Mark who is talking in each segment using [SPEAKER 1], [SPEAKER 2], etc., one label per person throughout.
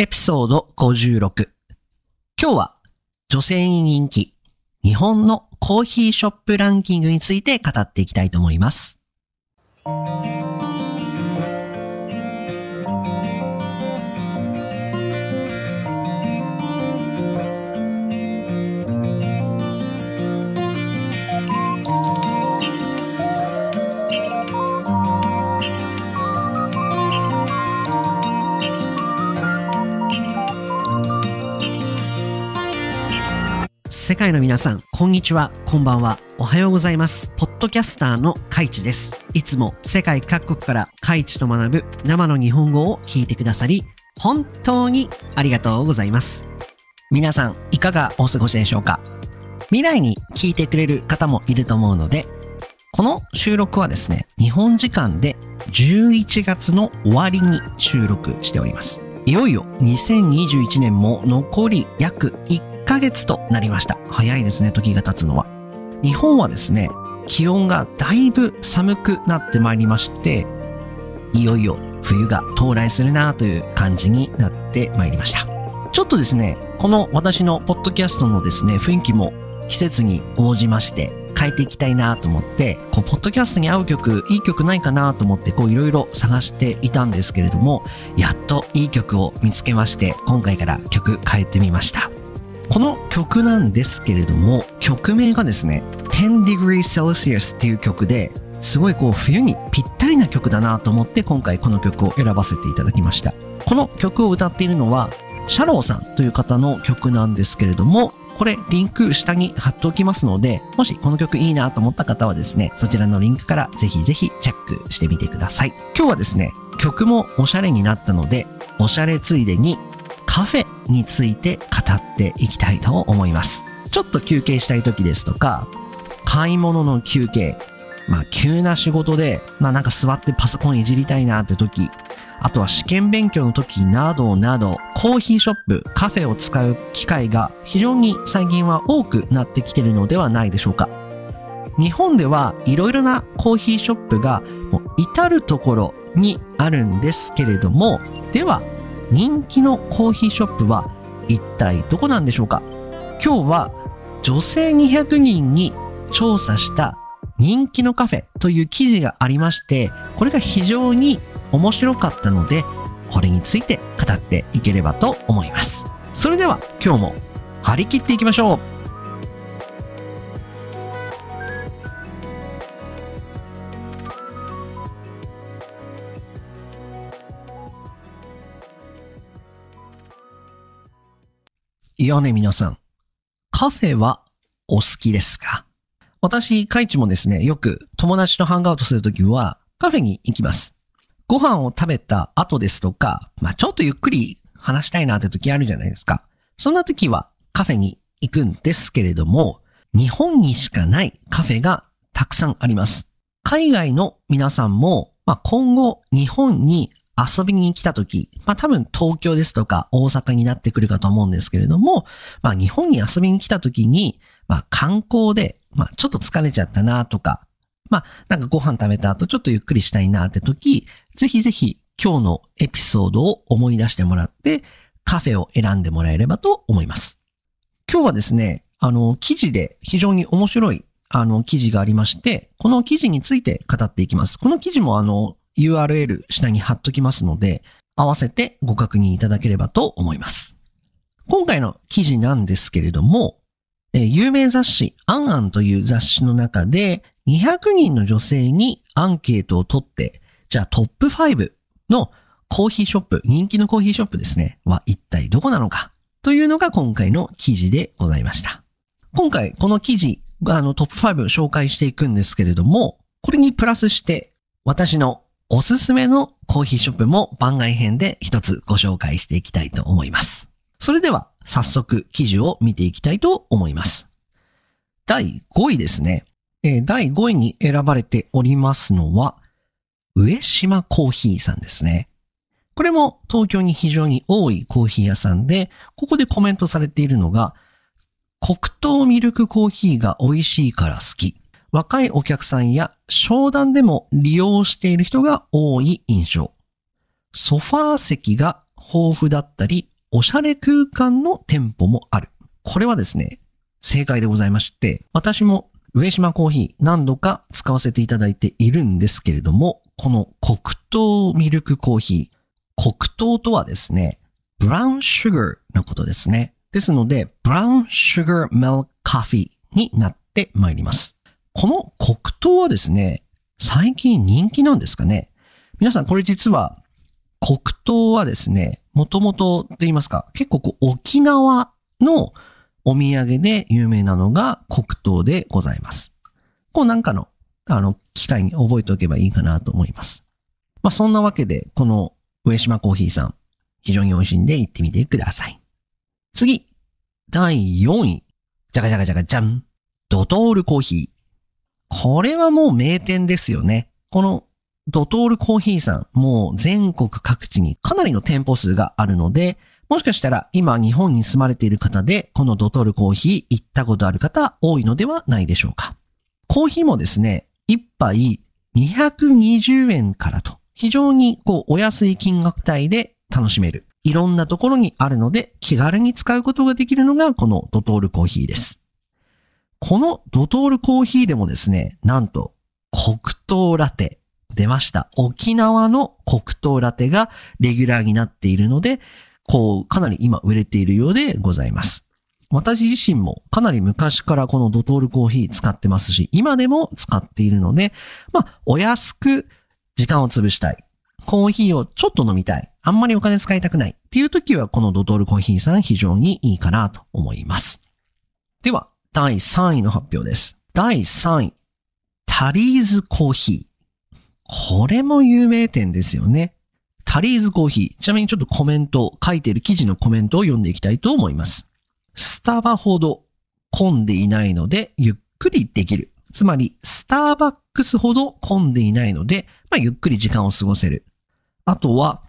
[SPEAKER 1] エピソード56。今日は女性に人気、日本のコーヒーショップランキングについて語っていきたいと思います。世界の皆さん、こんにちは、こんばんは、おはようございます。ポッドキャスターのカイチです。いつも世界各国からカイチと学ぶ生の日本語を聞いてくださり、本当にありがとうございます。皆さん、いかがお過ごしでしょうか？未来に聞いてくれる方もいると思うので、この収録はですね、日本時間で11月の終わりに収録しております。いよいよ2021年も残り約1ヶ月となりました。早いですね、時が経つのは。日本はですね、気温がだいぶ寒くなってまいりまして、いよいよ冬が到来するなという感じになってまいりました。ちょっとですね、この私のポッドキャストのですね、雰囲気も季節に応じまして変えていきたいなと思って、こう、ポッドキャストに合う曲、いい曲ないかなと思って、こう、いろいろ探していたんですけれども、やっといい曲を見つけまして、今回から曲変えてみました。この曲なんですけれども、曲名がですね、10 Degree Celsius っていう曲で、すごいこう冬にぴったりな曲だなと思って今回この曲を選ばせていただきました。この曲を歌っているのは、シャローさんという方の曲なんですけれども、これリンク下に貼っておきますので、もしこの曲いいなと思った方はですね、そちらのリンクからぜひぜひチェックしてみてください。今日はですね、曲もおしゃれになったので、おしゃれついでにカフェについて語っていきたいと思います。ちょっと休憩したい時ですとか、買い物の休憩、まあ急な仕事で、まあなんか座ってパソコンいじりたいなって時、あとは試験勉強の時などなど、コーヒーショップ、カフェを使う機会が非常に最近は多くなってきてるのではないでしょうか。日本ではいろいろなコーヒーショップがもう至るところにあるんですけれども、では人気のコーヒーショップは一体どこなんでしょうか？今日は女性200人に調査した人気のカフェという記事がありまして、これが非常に面白かったので、これについて語っていければと思います。それでは今日も張り切っていきましょういやね、皆さん。カフェはお好きですか？私、カイチもですね、よく友達とハンガーアウトするときはカフェに行きます。ご飯を食べた後ですとか、まあちょっとゆっくり話したいなって時あるじゃないですか。そんな時はカフェに行くんですけれども、日本にしかないカフェがたくさんあります。海外の皆さんも、まあ今後日本に遊びに来た時、まあ多分東京ですとか大阪になってくるかと思うんですけれども、まあ日本に遊びに来た時に、まあ観光で、まあちょっと疲れちゃったなとか、まあなんかご飯食べた後ちょっとゆっくりしたいなって時、ぜひぜひ今日のエピソードを思い出してもらって、カフェを選んでもらえればと思います。今日はですね、あの、記事で非常に面白い、あの、記事がありまして、この記事について語っていきます。この記事もあの、URL 下に貼っときますので、合わせてご確認いただければと思います。今回の記事なんですけれども、え有名雑誌、アンアンという雑誌の中で、200人の女性にアンケートを取って、じゃあトップ5のコーヒーショップ、人気のコーヒーショップですね、は一体どこなのかというのが今回の記事でございました。今回この記事あのトップ5を紹介していくんですけれども、これにプラスして私のおすすめのコーヒーショップも番外編で一つご紹介していきたいと思います。それでは早速記事を見ていきたいと思います。第5位ですね。え第5位に選ばれておりますのは、上島コーヒーさんですね。これも東京に非常に多いコーヒー屋さんで、ここでコメントされているのが、黒糖ミルクコーヒーが美味しいから好き。若いお客さんや商談でも利用している人が多い印象。ソファー席が豊富だったり、おしゃれ空間の店舗もある。これはですね、正解でございまして、私も上島コーヒー何度か使わせていただいているんですけれども、この黒糖ミルクコーヒー、黒糖とはですね、ブラウンシュガーのことですね。ですので、ブラウンシュガーメルカフィーになってまいります。この黒糖はですね、最近人気なんですかね？皆さんこれ実は黒糖はですね、もともとと言いますか、結構こう沖縄のお土産で有名なのが黒糖でございます。こうなんかの、あの、機会に覚えておけばいいかなと思います。まあそんなわけで、この上島コーヒーさん、非常に美味しいんで行ってみてください。次、第4位。じゃがじゃがじゃがじゃん。ドトールコーヒー。これはもう名店ですよね。このドトールコーヒーさん、もう全国各地にかなりの店舗数があるので、もしかしたら今日本に住まれている方で、このドトールコーヒー行ったことある方多いのではないでしょうか。コーヒーもですね、一杯220円からと、非常にこうお安い金額帯で楽しめる。いろんなところにあるので気軽に使うことができるのがこのドトールコーヒーです。このドトールコーヒーでもですね、なんと黒糖ラテ出ました。沖縄の黒糖ラテがレギュラーになっているので、こう、かなり今売れているようでございます。私自身もかなり昔からこのドトールコーヒー使ってますし、今でも使っているので、まあ、お安く時間を潰したい。コーヒーをちょっと飲みたい。あんまりお金使いたくない。っていう時はこのドトールコーヒーさん非常にいいかなと思います。では、第3位の発表です。第3位。タリーズコーヒー。これも有名店ですよね。タリーズコーヒー。ちなみにちょっとコメント、書いている記事のコメントを読んでいきたいと思います。スタバほど混んでいないので、ゆっくりできる。つまり、スターバックスほど混んでいないので、まあ、ゆっくり時間を過ごせる。あとは、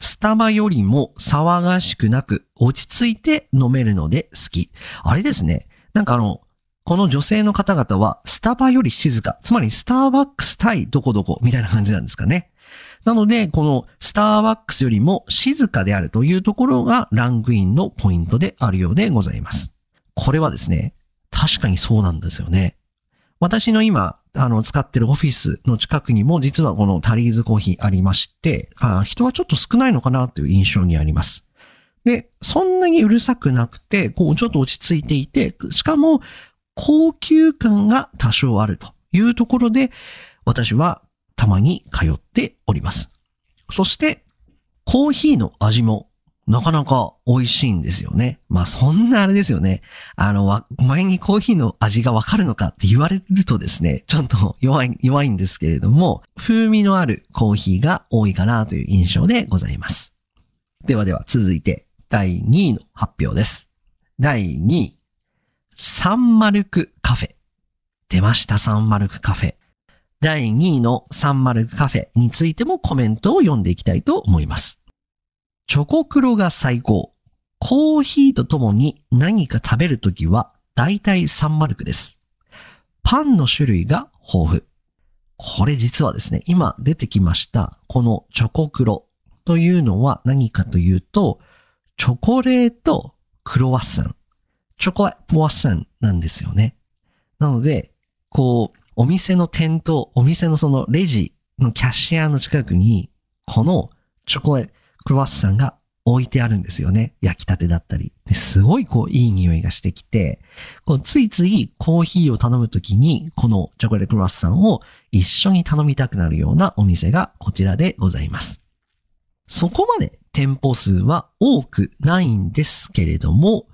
[SPEAKER 1] スタバよりも騒がしくなく、落ち着いて飲めるので好き。あれですね。なんかあの、この女性の方々は、スタバより静か。つまり、スターバックス対どこどこみたいな感じなんですかね。なので、このスターバックスよりも静かであるというところがランクインのポイントであるようでございます。これはですね、確かにそうなんですよね。私の今、あの、使ってるオフィスの近くにも実はこのタリーズコーヒーありまして、あ人はちょっと少ないのかなという印象にあります。で、そんなにうるさくなくて、こう、ちょっと落ち着いていて、しかも、高級感が多少あるというところで、私はたまに通っております。そして、コーヒーの味もなかなか美味しいんですよね。まあそんなあれですよね。あの、前にコーヒーの味がわかるのかって言われるとですね、ちょっと 弱い、弱いんですけれども、風味のあるコーヒーが多いかなという印象でございます。ではでは続いて第2位の発表です。第2位。サンマルクカフェ。出ました、サンマルクカフェ。第2位のサンマルクカフェについてもコメントを読んでいきたいと思います。チョコクロが最高。コーヒーとともに何か食べるときは大体サンマルクです。パンの種類が豊富。これ実はですね、今出てきましたこのチョコクロというのは何かというと、チョコレートクロワッサン。チョコレートワッサンなんですよね。なので、こう、お店の店頭、お店のそのレジのキャッシャーの近くに、このチョコレートクロワッサンが置いてあるんですよね。焼きたてだったり。すごいこういい匂いがしてきて、こうついついコーヒーを頼むときに、このチョコレートクロワッサンを一緒に頼みたくなるようなお店がこちらでございます。そこまで店舗数は多くないんですけれども、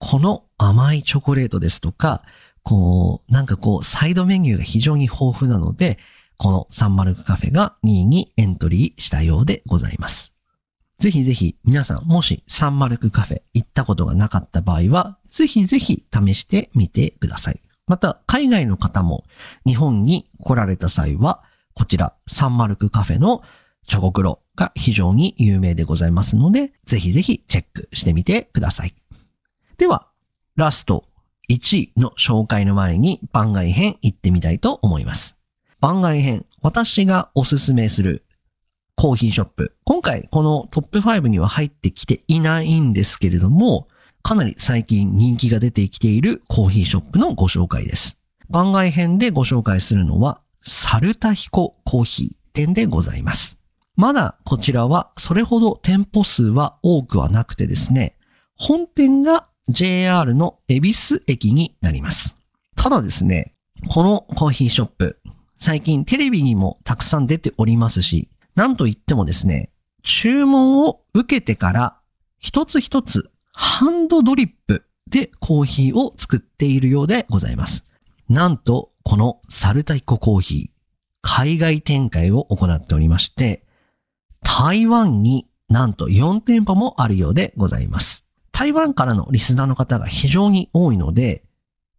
[SPEAKER 1] この甘いチョコレートですとか、こう、なんかこう、サイドメニューが非常に豊富なので、このサンマルクカフェが2位にエントリーしたようでございます。ぜひぜひ皆さん、もしサンマルクカフェ行ったことがなかった場合は、ぜひぜひ試してみてください。また、海外の方も日本に来られた際は、こちら、サンマルクカフェのチョコクロが非常に有名でございますので、ぜひぜひチェックしてみてください。では、ラスト1位の紹介の前に番外編行ってみたいと思います。番外編、私がおすすめするコーヒーショップ。今回このトップ5には入ってきていないんですけれども、かなり最近人気が出てきているコーヒーショップのご紹介です。番外編でご紹介するのは、サルタヒココーヒー店でございます。まだこちらはそれほど店舗数は多くはなくてですね、本店が JR の恵比寿駅になります。ただですね、このコーヒーショップ、最近テレビにもたくさん出ておりますし、なんといってもですね、注文を受けてから一つ一つハンドドリップでコーヒーを作っているようでございます。なんと、このサルタヒココーヒー、海外展開を行っておりまして、台湾になんと4店舗もあるようでございます。台湾からのリスナーの方が非常に多いので、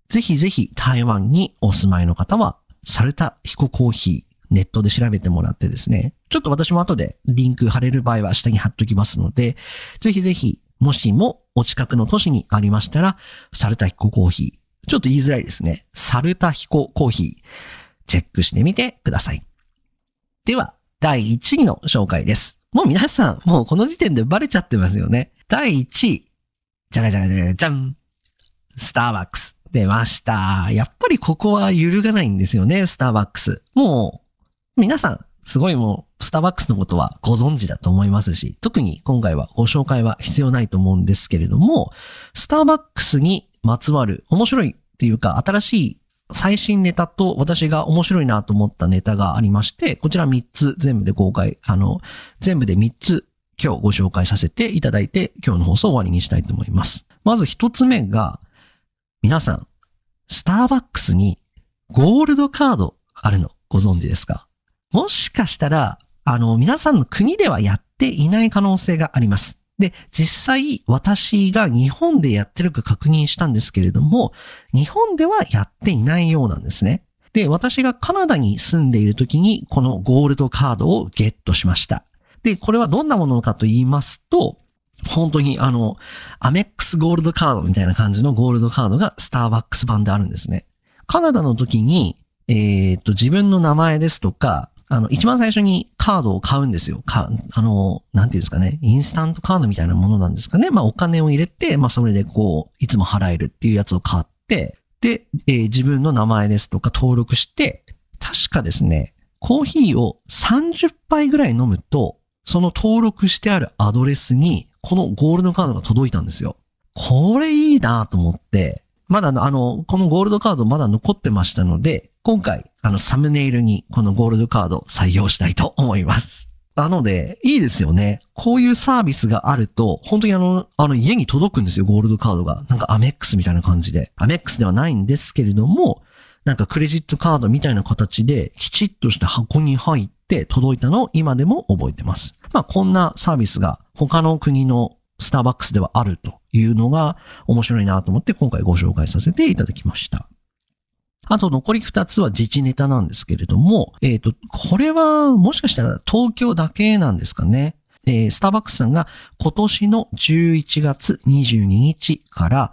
[SPEAKER 1] ぜひぜひ台湾にお住まいの方は、サルタヒココーヒー、ネットで調べてもらってですね、ちょっと私も後でリンク貼れる場合は下に貼っときますので、ぜひぜひもしもお近くの都市にありましたら、サルタヒココーヒー。ちょっと言いづらいですね。サルタヒココーヒー。チェックしてみてください。では、第1位の紹介です。もう皆さん、もうこの時点でバレちゃってますよね。第1位。じゃがじゃがじゃがじゃん。スターバックス。出ました。やっぱりここは揺るがないんですよね、スターバックス。もう、皆さん、すごいもう、スターバックスのことはご存知だと思いますし、特に今回はご紹介は必要ないと思うんですけれども、スターバックスにまつわる面白いっていうか、新しい最新ネタと私が面白いなと思ったネタがありまして、こちら3つ全部で公開、あの、全部で3つ今日ご紹介させていただいて、今日の放送を終わりにしたいと思います。まず1つ目が、皆さん、スターバックスにゴールドカードあるのご存知ですか？もしかしたら、あの、皆さんの国ではやっていない可能性があります。で、実際私が日本でやってるか確認したんですけれども、日本ではやっていないようなんですね。で、私がカナダに住んでいる時にこのゴールドカードをゲットしました。で、これはどんなものかと言いますと、本当にあの、アメックスゴールドカードみたいな感じのゴールドカードがスターバックス版であるんですね。カナダの時に、えっ、と、自分の名前ですとか、あの、一番最初にカードを買うんですよ。か、あの、なんていうんですかね。インスタントカードみたいなものなんですかね。まあ、お金を入れて、まあ、それでこう、いつも払えるっていうやつを買って、で、えー、自分の名前ですとか登録して、確かですね、コーヒーを30杯ぐらい飲むと、その登録してあるアドレスに、このゴールドカードが届いたんですよ。これいいなと思って、まだあの、このゴールドカードまだ残ってましたので、今回、あの、サムネイルにこのゴールドカード採用したいと思います。なので、いいですよね。こういうサービスがあると、本当にあの、あの家に届くんですよ、ゴールドカードが。なんかアメックスみたいな感じで。アメックスではないんですけれども、なんかクレジットカードみたいな形で、きちっとした箱に入って届いたのを今でも覚えてます。まあ、こんなサービスが他の国のスターバックスではあるというのが面白いなと思って今回ご紹介させていただきました。あと残り2つは自治ネタなんですけれども、えっ、ー、と、これはもしかしたら東京だけなんですかね。えー、スターバックスさんが今年の11月22日から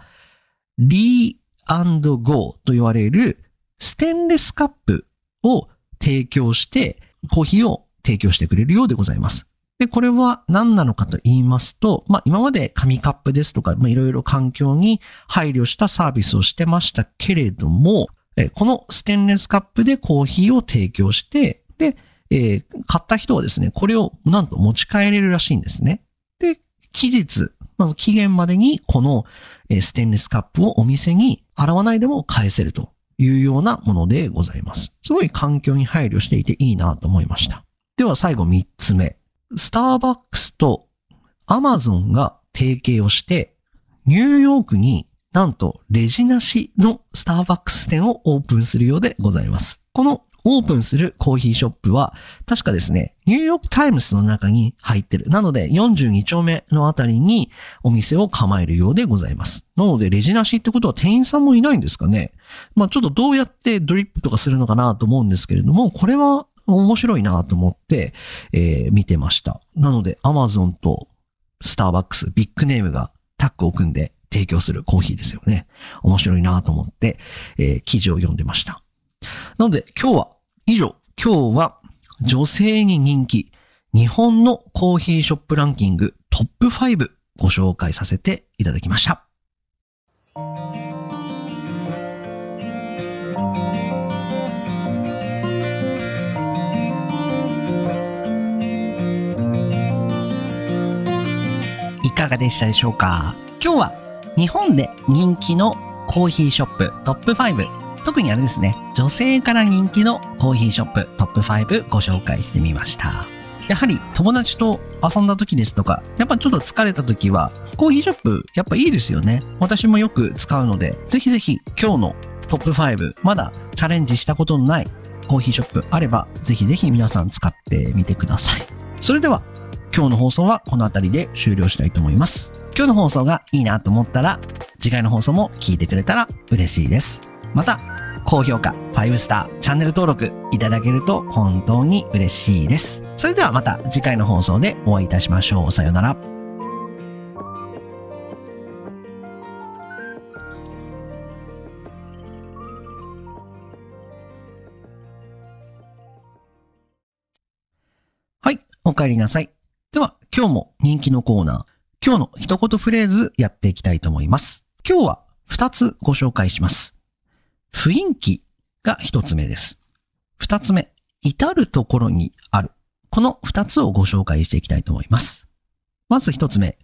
[SPEAKER 1] リーゴーと言われるステンレスカップを提供してコーヒーを提供してくれるようでございます。で、これは何なのかと言いますと、まあ、今まで紙カップですとか、まあ、いろいろ環境に配慮したサービスをしてましたけれども、このステンレスカップでコーヒーを提供して、で、え、買った人はですね、これをなんと持ち帰れるらしいんですね。で、期日、まず期限までにこの、ステンレスカップをお店に洗わないでも返せるというようなものでございます。すごい環境に配慮していていいなと思いました。では最後3つ目。スターバックスとアマゾンが提携をして、ニューヨークになんとレジなしのスターバックス店をオープンするようでございます。このオープンするコーヒーショップは、確かですね、ニューヨークタイムズの中に入ってる。なので、42丁目のあたりにお店を構えるようでございます。なので、レジなしってことは店員さんもいないんですかね。まあちょっとどうやってドリップとかするのかなと思うんですけれども、これは面白いなと思って、えー、見てました。なので、アマゾンとスターバックス、ビッグネームがタッグを組んで提供するコーヒーですよね。面白いなと思って、えー、記事を読んでました。なので、今日は以上、今日は女性に人気、日本のコーヒーショップランキングトップ5ご紹介させていただきました。いかがでしたでしょうか？今日は日本で人気のコーヒーショップトップ5特にあれですね女性から人気のコーヒーショップトップ5ご紹介してみましたやはり友達と遊んだ時ですとか、やっぱちょっと疲れた時は、コーヒーショップやっぱいいですよね。私もよく使うので、ぜひぜひ今日のトップ5、まだチャレンジしたことのないコーヒーショップあれば、ぜひぜひ皆さん使ってみてください。それでは、今日の放送はこの辺りで終了したいと思います。今日の放送がいいなと思ったら、次回の放送も聞いてくれたら嬉しいです。また、高評価、5スター、チャンネル登録いただけると本当に嬉しいです。それではまた次回の放送でお会いいたしましょう。さようなら。はい、お帰りなさい。では、今日も人気のコーナー、今日の一言フレーズやっていきたいと思います。今日は二つご紹介します。雰囲気が一つ目です。二つ目、至るところにある。この二つをご紹介していきたいと思います。まず一つ目、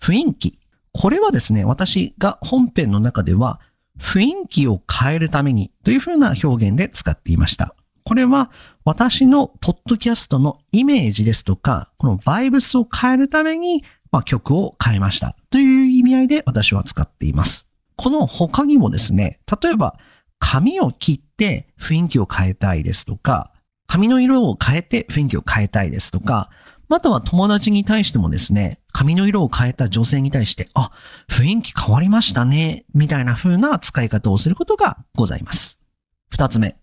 [SPEAKER 1] 雰囲気。これはですね、私が本編の中では、雰囲気を変えるためにというふうな表現で使っていました。これは私のポッドキャストのイメージですとか、このバイブスを変えるために、まあ、曲を変えましたという意味合いで私は使っています。この他にもですね、例えば髪を切って雰囲気を変えたいですとか、髪の色を変えて雰囲気を変えたいですとか、または友達に対してもですね、髪の色を変えた女性に対して、あ、雰囲気変わりましたね、みたいな風な使い方をすることがございます。二つ目。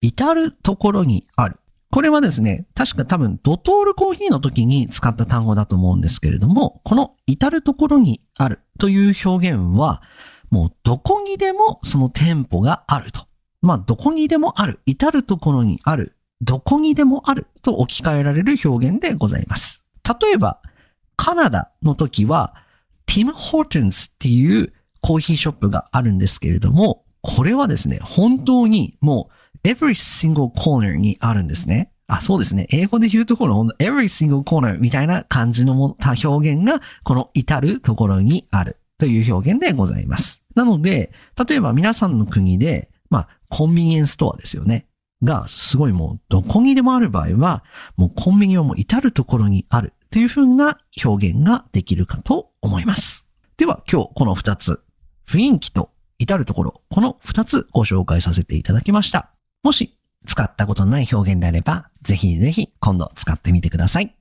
[SPEAKER 1] 至るところにある。これはですね、確か多分ドトールコーヒーの時に使った単語だと思うんですけれども、この至るところにあるという表現は、もうどこにでもその店舗があると。まあ、どこにでもある。至るところにある。どこにでもあると置き換えられる表現でございます。例えば、カナダの時は、ティム・ホーテンスっていうコーヒーショップがあるんですけれども、これはですね、本当にもう every single corner にあるんですね。あ、そうですね。英語で言うところの every single corner みたいな感じのもの表現がこの至るところにある。という表現でございます。なので、例えば皆さんの国で、まあ、コンビニエンスストアですよね。が、すごいもう、どこにでもある場合は、もうコンビニはもう至るところにあるというふうな表現ができるかと思います。では、今日この二つ、雰囲気と至るところ、この二つご紹介させていただきました。もし、使ったことのない表現であれば、ぜひぜひ今度使ってみてください。